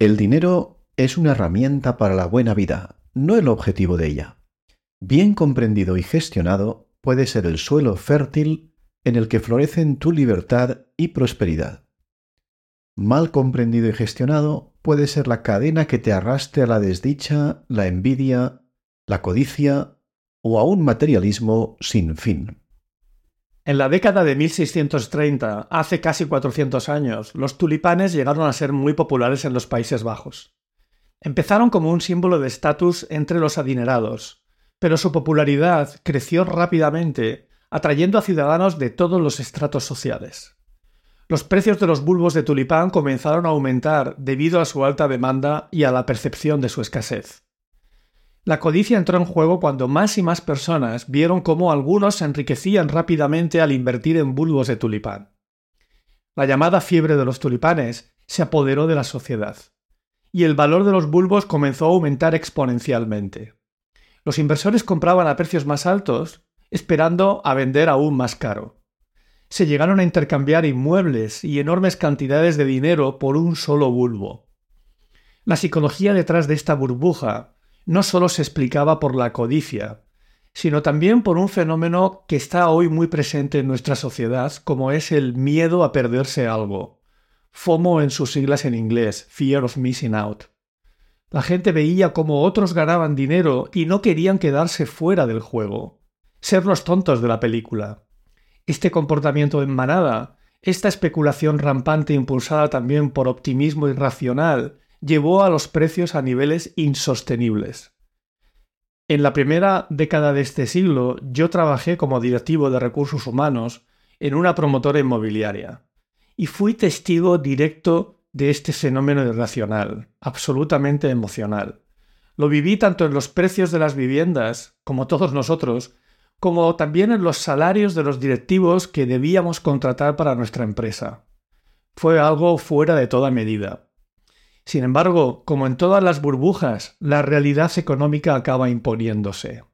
El dinero es una herramienta para la buena vida, no el objetivo de ella. Bien comprendido y gestionado, puede ser el suelo fértil en el que florecen tu libertad y prosperidad. Mal comprendido y gestionado, puede ser la cadena que te arrastre a la desdicha, la envidia, la codicia o a un materialismo sin fin. En la década de 1630, hace casi 400 años, los tulipanes llegaron a ser muy populares en los Países Bajos. Empezaron como un símbolo de estatus entre los adinerados, pero su popularidad creció rápidamente, atrayendo a ciudadanos de todos los estratos sociales. Los precios de los bulbos de tulipán comenzaron a aumentar debido a su alta demanda y a la percepción de su escasez. La codicia entró en juego cuando más y más personas vieron cómo algunos se enriquecían rápidamente al invertir en bulbos de tulipán. La llamada fiebre de los tulipanes se apoderó de la sociedad, y el valor de los bulbos comenzó a aumentar exponencialmente. Los inversores compraban a precios más altos, esperando a vender aún más caro. Se llegaron a intercambiar inmuebles y enormes cantidades de dinero por un solo bulbo. La psicología detrás de esta burbuja no solo se explicaba por la codicia, sino también por un fenómeno que está hoy muy presente en nuestra sociedad, como es el miedo a perderse algo. FOMO en sus siglas en inglés, Fear of Missing Out. La gente veía cómo otros ganaban dinero y no querían quedarse fuera del juego, ser los tontos de la película. Este comportamiento en manada, esta especulación rampante impulsada también por optimismo irracional, llevó a los precios a niveles insostenibles. En la primera década de este siglo yo trabajé como directivo de recursos humanos en una promotora inmobiliaria y fui testigo directo de este fenómeno irracional, absolutamente emocional. Lo viví tanto en los precios de las viviendas, como todos nosotros, como también en los salarios de los directivos que debíamos contratar para nuestra empresa. Fue algo fuera de toda medida. Sin embargo, como en todas las burbujas, la realidad económica acaba imponiéndose.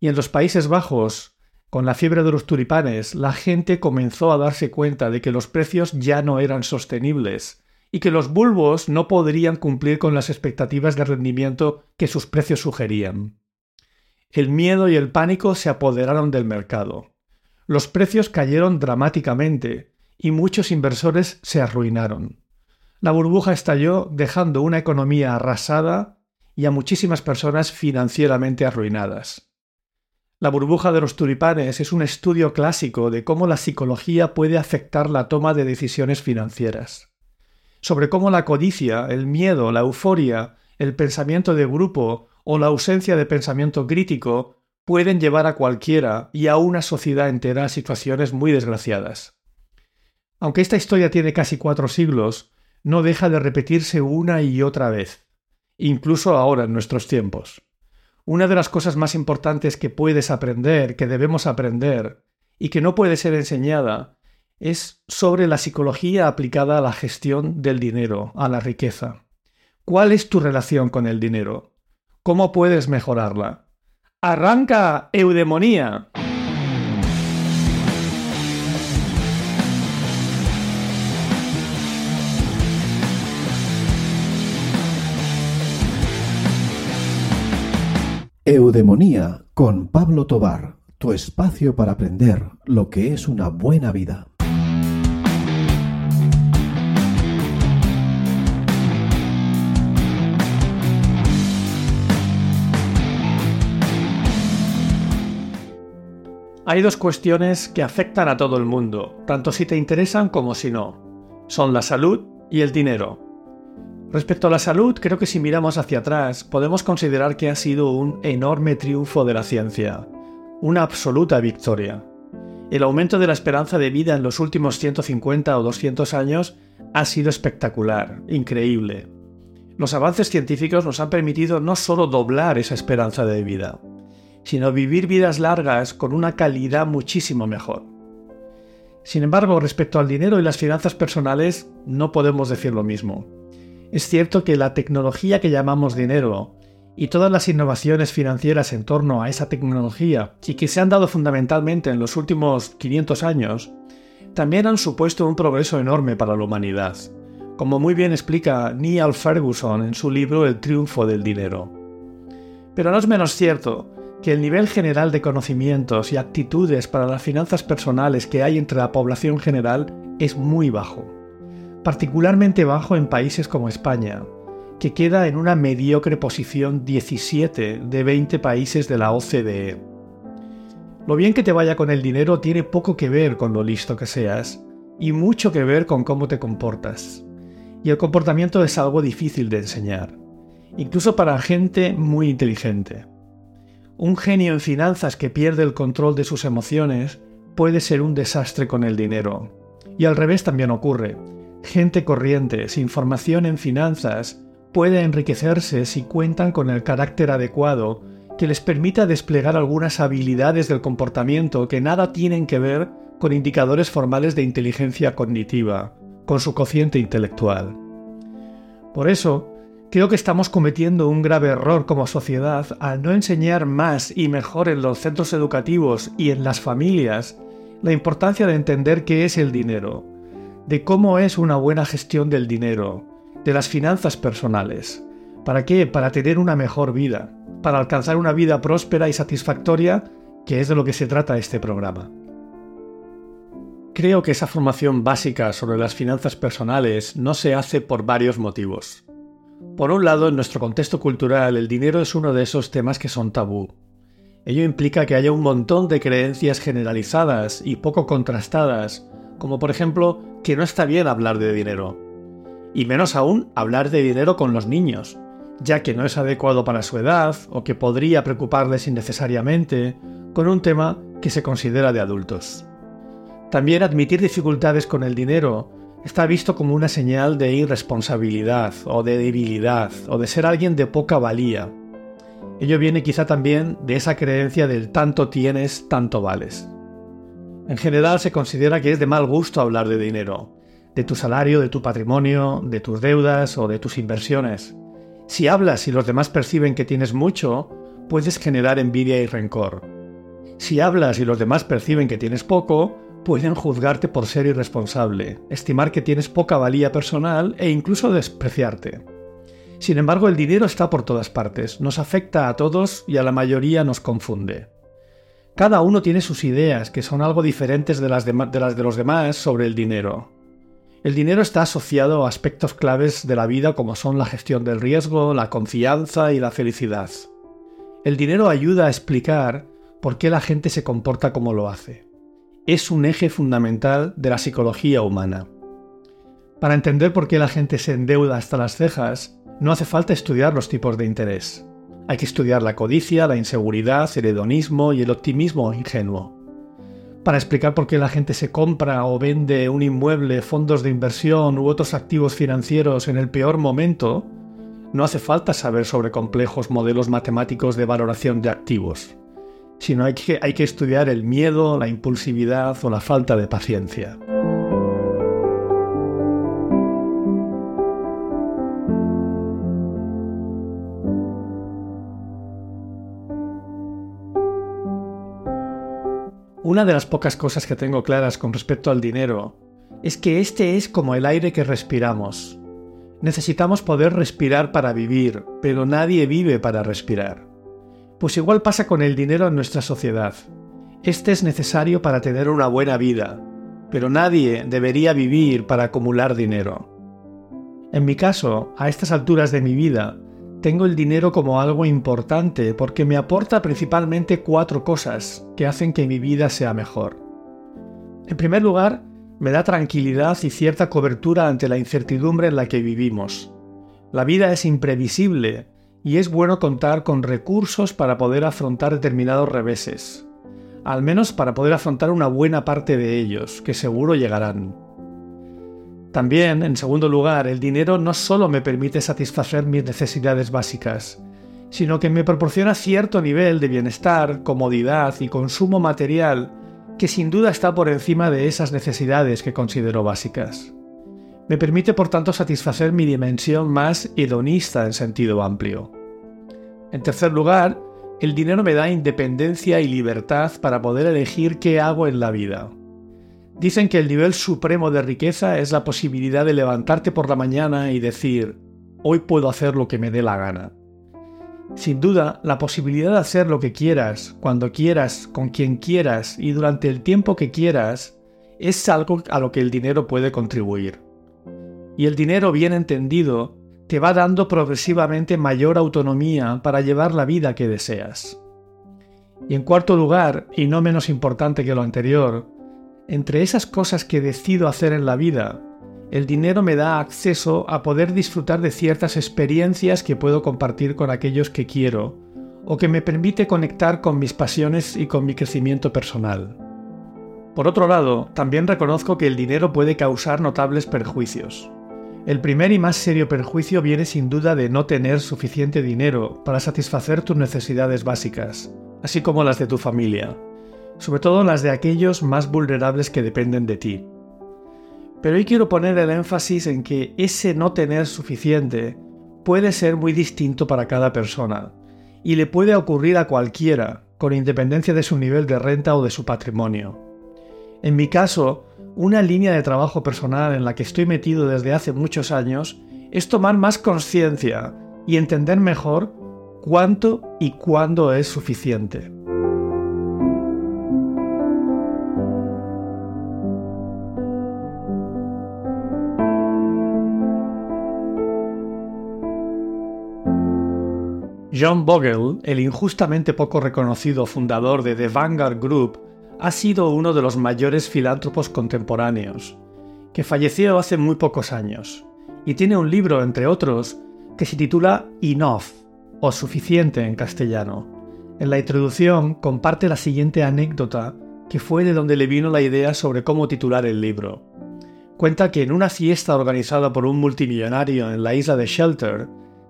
Y en los Países Bajos, con la fiebre de los tulipanes, la gente comenzó a darse cuenta de que los precios ya no eran sostenibles y que los bulbos no podrían cumplir con las expectativas de rendimiento que sus precios sugerían. El miedo y el pánico se apoderaron del mercado. Los precios cayeron dramáticamente y muchos inversores se arruinaron. La burbuja estalló dejando una economía arrasada y a muchísimas personas financieramente arruinadas. La burbuja de los tulipanes es un estudio clásico de cómo la psicología puede afectar la toma de decisiones financieras, sobre cómo la codicia, el miedo, la euforia, el pensamiento de grupo o la ausencia de pensamiento crítico pueden llevar a cualquiera y a una sociedad entera a situaciones muy desgraciadas. Aunque esta historia tiene casi cuatro siglos, no deja de repetirse una y otra vez, incluso ahora en nuestros tiempos. Una de las cosas más importantes que puedes aprender, que debemos aprender, y que no puede ser enseñada, es sobre la psicología aplicada a la gestión del dinero, a la riqueza. ¿Cuál es tu relación con el dinero? ¿Cómo puedes mejorarla? ¡Arranca, eudemonía! Eudemonía con Pablo Tobar, tu espacio para aprender lo que es una buena vida. Hay dos cuestiones que afectan a todo el mundo, tanto si te interesan como si no. Son la salud y el dinero. Respecto a la salud, creo que si miramos hacia atrás, podemos considerar que ha sido un enorme triunfo de la ciencia, una absoluta victoria. El aumento de la esperanza de vida en los últimos 150 o 200 años ha sido espectacular, increíble. Los avances científicos nos han permitido no solo doblar esa esperanza de vida, sino vivir vidas largas con una calidad muchísimo mejor. Sin embargo, respecto al dinero y las finanzas personales, no podemos decir lo mismo. Es cierto que la tecnología que llamamos dinero y todas las innovaciones financieras en torno a esa tecnología y que se han dado fundamentalmente en los últimos 500 años, también han supuesto un progreso enorme para la humanidad. como muy bien explica Neil Ferguson en su libro El triunfo del dinero. Pero no es menos cierto que el nivel general de conocimientos y actitudes para las finanzas personales que hay entre la población general es muy bajo, particularmente bajo en países como España, que queda en una mediocre posición 17 de 20 países de la OCDE. Lo bien que te vaya con el dinero tiene poco que ver con lo listo que seas, y mucho que ver con cómo te comportas. Y el comportamiento es algo difícil de enseñar, incluso para gente muy inteligente. Un genio en finanzas que pierde el control de sus emociones puede ser un desastre con el dinero. Y al revés también ocurre. Gente corriente, sin formación en finanzas, puede enriquecerse si cuentan con el carácter adecuado que les permita desplegar algunas habilidades del comportamiento que nada tienen que ver con indicadores formales de inteligencia cognitiva, con su cociente intelectual. Por eso, creo que estamos cometiendo un grave error como sociedad al no enseñar más y mejor en los centros educativos y en las familias la importancia de entender qué es el dinero, de cómo es una buena gestión del dinero, de las finanzas personales. ¿Para qué? Para tener una mejor vida, para alcanzar una vida próspera y satisfactoria, que es de lo que se trata este programa. Creo que esa formación básica sobre las finanzas personales no se hace por varios motivos. Por un lado, en nuestro contexto cultural, el dinero es uno de esos temas que son tabú. Ello implica que haya un montón de creencias generalizadas y poco contrastadas, como por ejemplo que no está bien hablar de dinero, y menos aún hablar de dinero con los niños, ya que no es adecuado para su edad o que podría preocuparles innecesariamente con un tema que se considera de adultos. También admitir dificultades con el dinero está visto como una señal de irresponsabilidad o de debilidad o de ser alguien de poca valía. Ello viene quizá también de esa creencia del tanto tienes, tanto vales. En general se considera que es de mal gusto hablar de dinero, de tu salario, de tu patrimonio, de tus deudas o de tus inversiones. Si hablas y los demás perciben que tienes mucho, puedes generar envidia y rencor. Si hablas y los demás perciben que tienes poco, pueden juzgarte por ser irresponsable, estimar que tienes poca valía personal e incluso despreciarte. Sin embargo, el dinero está por todas partes, nos afecta a todos y a la mayoría nos confunde. Cada uno tiene sus ideas, que son algo diferentes de las de, los demás sobre el dinero. El dinero está asociado a aspectos claves de la vida como son la gestión del riesgo, la confianza y la felicidad. El dinero ayuda a explicar por qué la gente se comporta como lo hace. Es un eje fundamental de la psicología humana. Para entender por qué la gente se endeuda hasta las cejas, no hace falta estudiar los tipos de interés. Hay que estudiar la codicia, la inseguridad, el hedonismo y el optimismo ingenuo para explicar por qué la gente se compra o vende un inmueble, fondos de inversión u otros activos financieros en el peor momento, no hace falta saber sobre complejos modelos matemáticos de valoración de activos, sino hay que, hay que estudiar el miedo, la impulsividad o la falta de paciencia. Una de las pocas cosas que tengo claras con respecto al dinero es que este es como el aire que respiramos. Necesitamos poder respirar para vivir, pero nadie vive para respirar. Pues igual pasa con el dinero en nuestra sociedad. Este es necesario para tener una buena vida, pero nadie debería vivir para acumular dinero. En mi caso, a estas alturas de mi vida, tengo el dinero como algo importante porque me aporta principalmente cuatro cosas que hacen que mi vida sea mejor. En primer lugar, me da tranquilidad y cierta cobertura ante la incertidumbre en la que vivimos. La vida es imprevisible y es bueno contar con recursos para poder afrontar determinados reveses, al menos para poder afrontar una buena parte de ellos, que seguro llegarán. También, en segundo lugar, el dinero no solo me permite satisfacer mis necesidades básicas, sino que me proporciona cierto nivel de bienestar, comodidad y consumo material que sin duda está por encima de esas necesidades que considero básicas. Me permite por tanto satisfacer mi dimensión más hedonista en sentido amplio. En tercer lugar, el dinero me da independencia y libertad para poder elegir qué hago en la vida. Dicen que el nivel supremo de riqueza es la posibilidad de levantarte por la mañana y decir, hoy puedo hacer lo que me dé la gana. Sin duda, la posibilidad de hacer lo que quieras, cuando quieras, con quien quieras y durante el tiempo que quieras, es algo a lo que el dinero puede contribuir. Y el dinero bien entendido te va dando progresivamente mayor autonomía para llevar la vida que deseas. Y en cuarto lugar, y no menos importante que lo anterior, entre esas cosas que decido hacer en la vida, el dinero me da acceso a poder disfrutar de ciertas experiencias que puedo compartir con aquellos que quiero, o que me permite conectar con mis pasiones y con mi crecimiento personal. Por otro lado, también reconozco que el dinero puede causar notables perjuicios. El primer y más serio perjuicio viene sin duda de no tener suficiente dinero para satisfacer tus necesidades básicas, así como las de tu familia sobre todo las de aquellos más vulnerables que dependen de ti. Pero hoy quiero poner el énfasis en que ese no tener suficiente puede ser muy distinto para cada persona, y le puede ocurrir a cualquiera, con independencia de su nivel de renta o de su patrimonio. En mi caso, una línea de trabajo personal en la que estoy metido desde hace muchos años es tomar más conciencia y entender mejor cuánto y cuándo es suficiente. John Bogle, el injustamente poco reconocido fundador de The Vanguard Group, ha sido uno de los mayores filántropos contemporáneos, que falleció hace muy pocos años, y tiene un libro, entre otros, que se titula Enough, o Suficiente en castellano. En la introducción comparte la siguiente anécdota, que fue de donde le vino la idea sobre cómo titular el libro. Cuenta que en una fiesta organizada por un multimillonario en la isla de Shelter,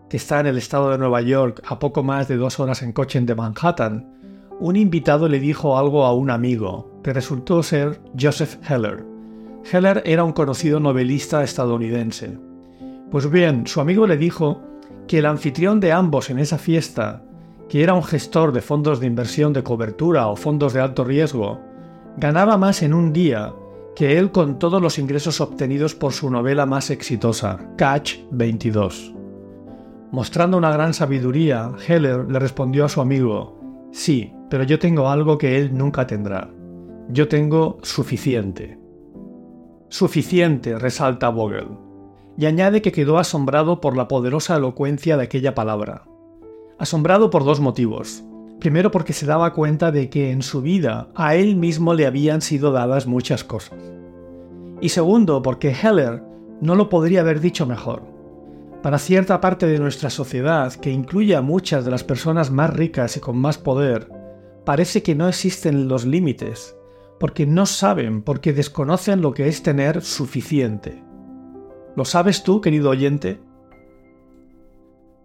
que está en el estado de Nueva York a poco más de dos horas en coche de Manhattan, un invitado le dijo algo a un amigo, que resultó ser Joseph Heller. Heller era un conocido novelista estadounidense. Pues bien, su amigo le dijo que el anfitrión de ambos en esa fiesta, que era un gestor de fondos de inversión de cobertura o fondos de alto riesgo, ganaba más en un día que él con todos los ingresos obtenidos por su novela más exitosa, Catch 22. Mostrando una gran sabiduría, Heller le respondió a su amigo, Sí, pero yo tengo algo que él nunca tendrá. Yo tengo suficiente. Suficiente, resalta Vogel, y añade que quedó asombrado por la poderosa elocuencia de aquella palabra. Asombrado por dos motivos. Primero porque se daba cuenta de que en su vida a él mismo le habían sido dadas muchas cosas. Y segundo porque Heller no lo podría haber dicho mejor para cierta parte de nuestra sociedad, que incluye a muchas de las personas más ricas y con más poder, parece que no existen los límites, porque no saben, porque desconocen lo que es tener suficiente. ¿Lo sabes tú, querido oyente?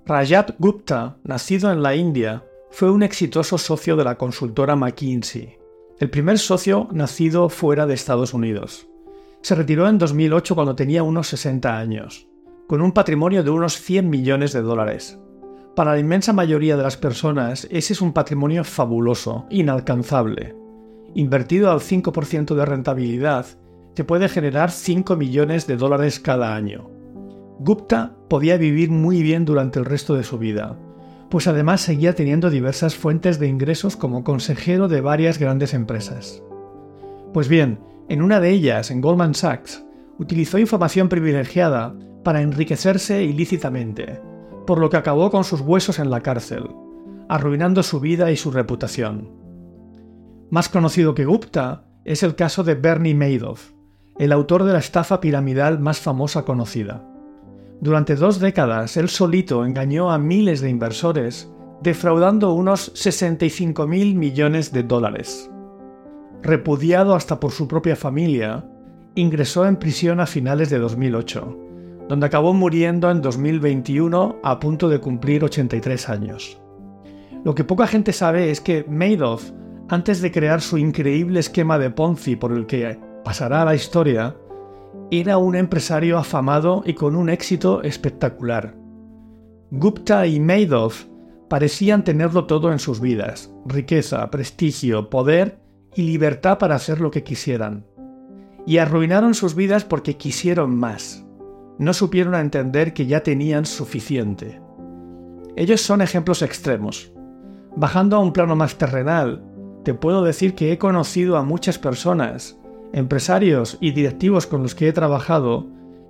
Rajat Gupta, nacido en la India, fue un exitoso socio de la consultora McKinsey, el primer socio nacido fuera de Estados Unidos. Se retiró en 2008 cuando tenía unos 60 años con un patrimonio de unos 100 millones de dólares. Para la inmensa mayoría de las personas, ese es un patrimonio fabuloso, inalcanzable. Invertido al 5% de rentabilidad, te puede generar 5 millones de dólares cada año. Gupta podía vivir muy bien durante el resto de su vida, pues además seguía teniendo diversas fuentes de ingresos como consejero de varias grandes empresas. Pues bien, en una de ellas, en Goldman Sachs, utilizó información privilegiada para enriquecerse ilícitamente, por lo que acabó con sus huesos en la cárcel, arruinando su vida y su reputación. Más conocido que Gupta es el caso de Bernie Madoff, el autor de la estafa piramidal más famosa conocida. Durante dos décadas, él solito engañó a miles de inversores, defraudando unos 65 mil millones de dólares. Repudiado hasta por su propia familia, ingresó en prisión a finales de 2008, donde acabó muriendo en 2021 a punto de cumplir 83 años. Lo que poca gente sabe es que Madoff, antes de crear su increíble esquema de Ponzi por el que pasará a la historia, era un empresario afamado y con un éxito espectacular. Gupta y Madoff parecían tenerlo todo en sus vidas, riqueza, prestigio, poder y libertad para hacer lo que quisieran. y arruinaron sus vidas porque quisieron más. No supieron entender que ya tenían suficiente. Ellos son ejemplos extremos. Bajando a un plano más terrenal, te puedo decir que he conocido a muchas personas, empresarios y directivos con los que he trabajado,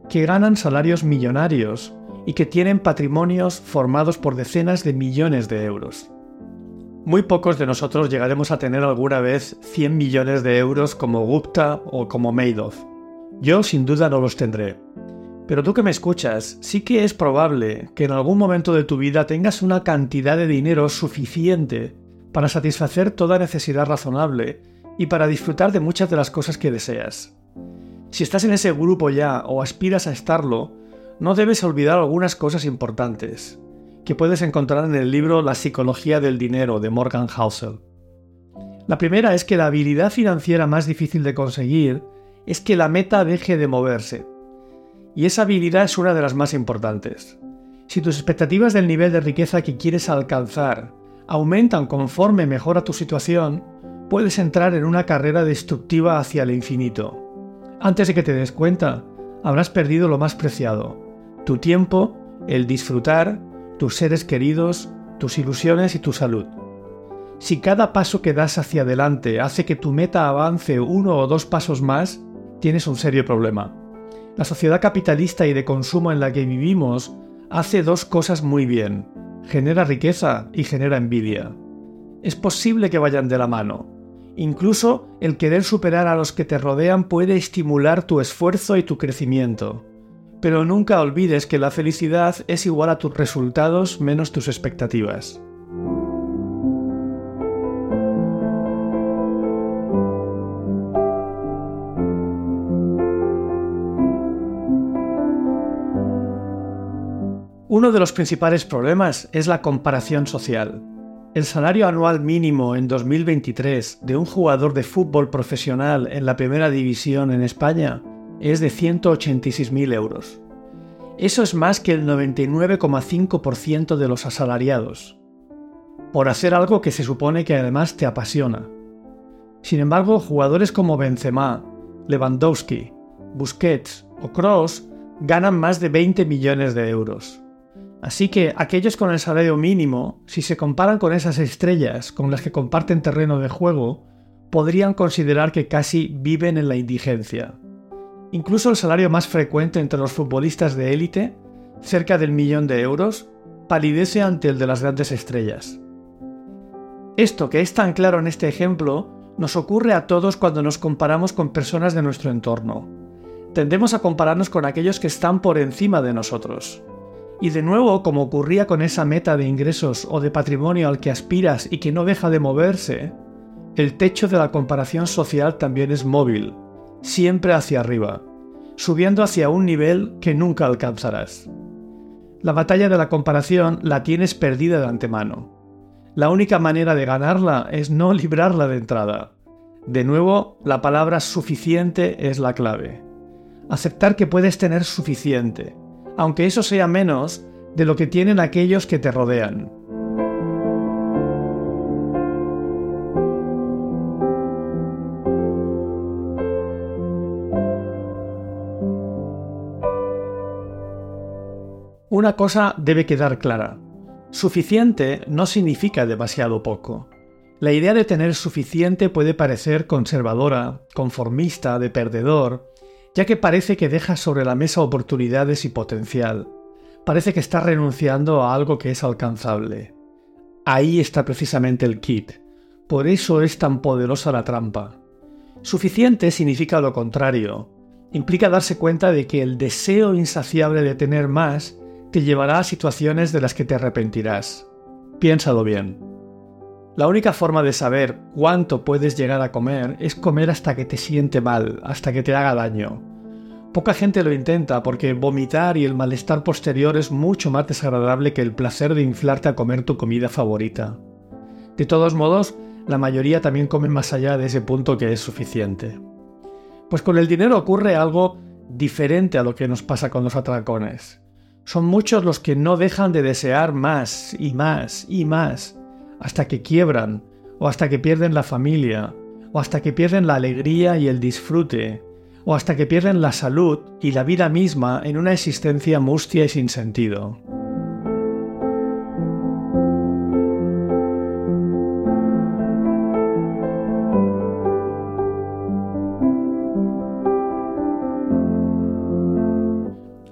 que ganan salarios millonarios y que tienen patrimonios formados por decenas de millones de euros. Muy pocos de nosotros llegaremos a tener alguna vez 100 millones de euros como Gupta o como Madoff. Yo sin duda no los tendré. Pero tú que me escuchas, sí que es probable que en algún momento de tu vida tengas una cantidad de dinero suficiente para satisfacer toda necesidad razonable y para disfrutar de muchas de las cosas que deseas. Si estás en ese grupo ya o aspiras a estarlo, no debes olvidar algunas cosas importantes que puedes encontrar en el libro La psicología del dinero de Morgan Housel. La primera es que la habilidad financiera más difícil de conseguir es que la meta deje de moverse. Y esa habilidad es una de las más importantes. Si tus expectativas del nivel de riqueza que quieres alcanzar aumentan conforme mejora tu situación, puedes entrar en una carrera destructiva hacia el infinito. Antes de que te des cuenta, habrás perdido lo más preciado, tu tiempo, el disfrutar tus seres queridos, tus ilusiones y tu salud. Si cada paso que das hacia adelante hace que tu meta avance uno o dos pasos más, tienes un serio problema. La sociedad capitalista y de consumo en la que vivimos hace dos cosas muy bien. Genera riqueza y genera envidia. Es posible que vayan de la mano. Incluso el querer superar a los que te rodean puede estimular tu esfuerzo y tu crecimiento. Pero nunca olvides que la felicidad es igual a tus resultados menos tus expectativas. Uno de los principales problemas es la comparación social. El salario anual mínimo en 2023 de un jugador de fútbol profesional en la primera división en España es de 186.000 euros. Eso es más que el 99,5% de los asalariados, por hacer algo que se supone que además te apasiona. Sin embargo, jugadores como Benzema, Lewandowski, Busquets o Kroos ganan más de 20 millones de euros. Así que aquellos con el salario mínimo, si se comparan con esas estrellas con las que comparten terreno de juego, podrían considerar que casi viven en la indigencia. Incluso el salario más frecuente entre los futbolistas de élite, cerca del millón de euros, palidece ante el de las grandes estrellas. Esto que es tan claro en este ejemplo nos ocurre a todos cuando nos comparamos con personas de nuestro entorno. Tendemos a compararnos con aquellos que están por encima de nosotros. Y de nuevo, como ocurría con esa meta de ingresos o de patrimonio al que aspiras y que no deja de moverse, el techo de la comparación social también es móvil siempre hacia arriba, subiendo hacia un nivel que nunca alcanzarás. La batalla de la comparación la tienes perdida de antemano. La única manera de ganarla es no librarla de entrada. De nuevo, la palabra suficiente es la clave. Aceptar que puedes tener suficiente, aunque eso sea menos de lo que tienen aquellos que te rodean. Una cosa debe quedar clara. Suficiente no significa demasiado poco. La idea de tener suficiente puede parecer conservadora, conformista, de perdedor, ya que parece que deja sobre la mesa oportunidades y potencial. Parece que está renunciando a algo que es alcanzable. Ahí está precisamente el kit. Por eso es tan poderosa la trampa. Suficiente significa lo contrario. Implica darse cuenta de que el deseo insaciable de tener más te llevará a situaciones de las que te arrepentirás. Piénsalo bien. La única forma de saber cuánto puedes llegar a comer es comer hasta que te siente mal, hasta que te haga daño. Poca gente lo intenta porque vomitar y el malestar posterior es mucho más desagradable que el placer de inflarte a comer tu comida favorita. De todos modos, la mayoría también come más allá de ese punto que es suficiente. Pues con el dinero ocurre algo diferente a lo que nos pasa con los atracones. Son muchos los que no dejan de desear más y más y más, hasta que quiebran, o hasta que pierden la familia, o hasta que pierden la alegría y el disfrute, o hasta que pierden la salud y la vida misma en una existencia mustia y sin sentido.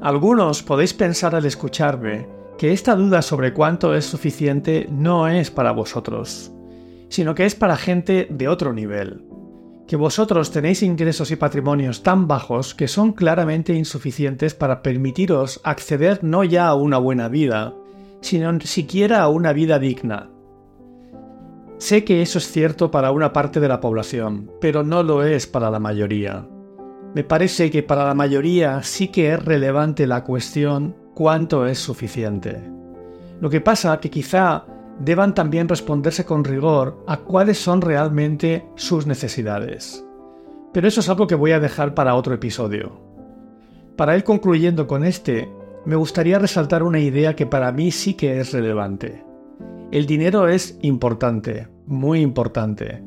Algunos podéis pensar al escucharme que esta duda sobre cuánto es suficiente no es para vosotros, sino que es para gente de otro nivel, que vosotros tenéis ingresos y patrimonios tan bajos que son claramente insuficientes para permitiros acceder no ya a una buena vida, sino siquiera a una vida digna. Sé que eso es cierto para una parte de la población, pero no lo es para la mayoría. Me parece que para la mayoría sí que es relevante la cuestión cuánto es suficiente. Lo que pasa que quizá deban también responderse con rigor a cuáles son realmente sus necesidades. Pero eso es algo que voy a dejar para otro episodio. Para ir concluyendo con este, me gustaría resaltar una idea que para mí sí que es relevante. El dinero es importante, muy importante.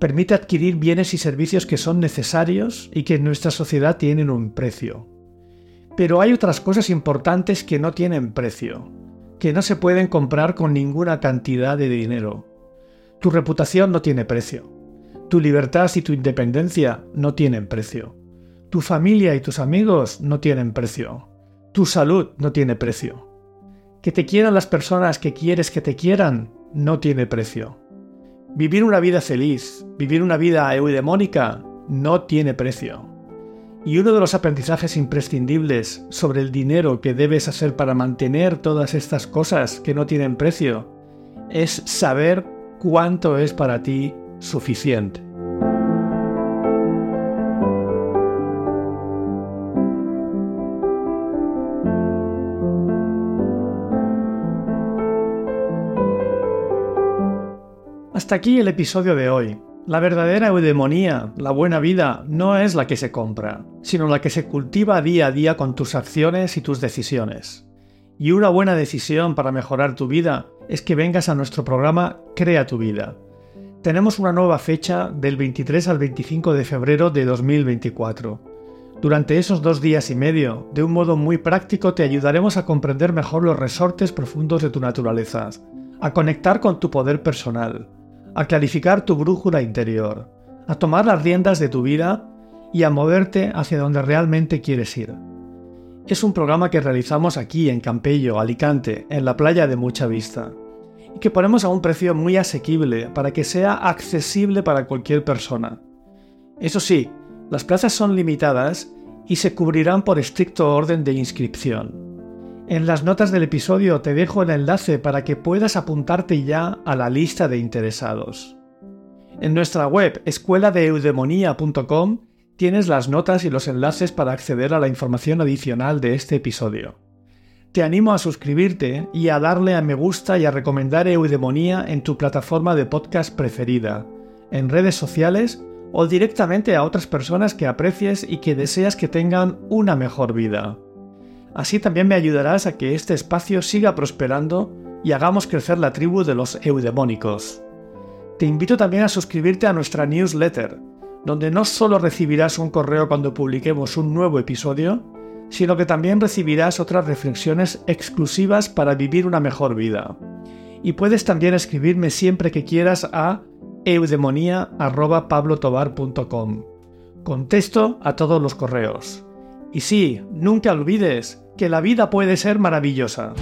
Permite adquirir bienes y servicios que son necesarios y que en nuestra sociedad tienen un precio. Pero hay otras cosas importantes que no tienen precio, que no se pueden comprar con ninguna cantidad de dinero. Tu reputación no tiene precio. Tu libertad y tu independencia no tienen precio. Tu familia y tus amigos no tienen precio. Tu salud no tiene precio. Que te quieran las personas que quieres que te quieran no tiene precio. Vivir una vida feliz, vivir una vida eudemónica, no tiene precio. Y uno de los aprendizajes imprescindibles sobre el dinero que debes hacer para mantener todas estas cosas que no tienen precio es saber cuánto es para ti suficiente. Hasta aquí el episodio de hoy. La verdadera eudemonía, la buena vida, no es la que se compra, sino la que se cultiva día a día con tus acciones y tus decisiones. Y una buena decisión para mejorar tu vida es que vengas a nuestro programa Crea tu vida. Tenemos una nueva fecha del 23 al 25 de febrero de 2024. Durante esos dos días y medio, de un modo muy práctico, te ayudaremos a comprender mejor los resortes profundos de tu naturaleza, a conectar con tu poder personal, a clarificar tu brújula interior, a tomar las riendas de tu vida y a moverte hacia donde realmente quieres ir. Es un programa que realizamos aquí en Campello, Alicante, en la playa de Mucha Vista, y que ponemos a un precio muy asequible para que sea accesible para cualquier persona. Eso sí, las plazas son limitadas y se cubrirán por estricto orden de inscripción. En las notas del episodio te dejo el enlace para que puedas apuntarte ya a la lista de interesados. En nuestra web escueladeeudemonía.com tienes las notas y los enlaces para acceder a la información adicional de este episodio. Te animo a suscribirte y a darle a me gusta y a recomendar Eudemonía en tu plataforma de podcast preferida, en redes sociales o directamente a otras personas que aprecies y que deseas que tengan una mejor vida. Así también me ayudarás a que este espacio siga prosperando y hagamos crecer la tribu de los eudemónicos. Te invito también a suscribirte a nuestra newsletter, donde no solo recibirás un correo cuando publiquemos un nuevo episodio, sino que también recibirás otras reflexiones exclusivas para vivir una mejor vida. Y puedes también escribirme siempre que quieras a eudemonía.pablotobar.com. Contesto a todos los correos. Y sí, nunca olvides que la vida puede ser maravillosa.